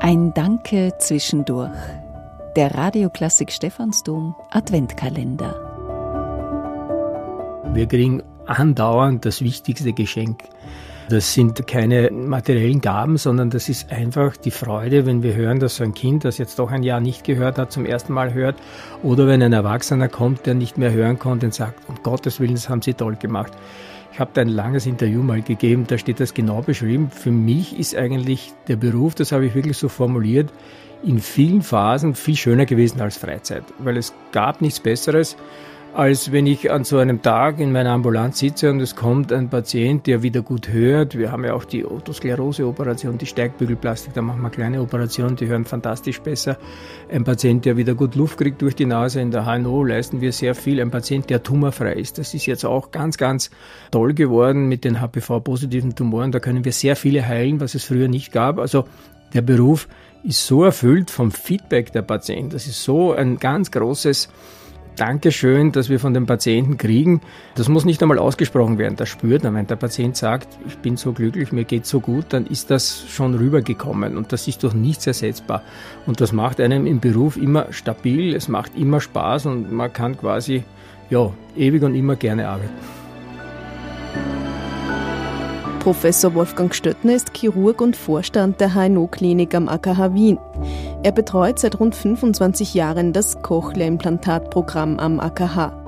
Ein Danke zwischendurch. Der Radioklassik Stephansdom Adventkalender. Wir kriegen andauernd das wichtigste Geschenk. Das sind keine materiellen Gaben, sondern das ist einfach die Freude, wenn wir hören, dass so ein Kind, das jetzt doch ein Jahr nicht gehört hat, zum ersten Mal hört. Oder wenn ein Erwachsener kommt, der nicht mehr hören konnte und sagt, um Gottes Willen, das haben Sie toll gemacht. Ich habe da ein langes Interview mal gegeben, da steht das genau beschrieben. Für mich ist eigentlich der Beruf, das habe ich wirklich so formuliert, in vielen Phasen viel schöner gewesen als Freizeit, weil es gab nichts Besseres als wenn ich an so einem Tag in meiner Ambulanz sitze und es kommt ein Patient, der wieder gut hört. Wir haben ja auch die Otosklerose-Operation, die Steigbügelplastik, da machen wir kleine Operationen, die hören fantastisch besser. Ein Patient, der wieder gut Luft kriegt durch die Nase, in der HNO leisten wir sehr viel. Ein Patient, der tumorfrei ist, das ist jetzt auch ganz, ganz toll geworden mit den HPV-positiven Tumoren. Da können wir sehr viele heilen, was es früher nicht gab. Also der Beruf ist so erfüllt vom Feedback der Patienten. Das ist so ein ganz großes Dankeschön, dass wir von den Patienten kriegen. Das muss nicht einmal ausgesprochen werden. Das spürt man. Wenn der Patient sagt, ich bin so glücklich, mir geht so gut, dann ist das schon rübergekommen. Und das ist durch nichts ersetzbar. Und das macht einem im Beruf immer stabil. Es macht immer Spaß und man kann quasi, ja, ewig und immer gerne arbeiten. Professor Wolfgang Stöttner ist Chirurg und Vorstand der HNO-Klinik am AKH Wien. Er betreut seit rund 25 Jahren das Cochlea-Implantatprogramm am AKH.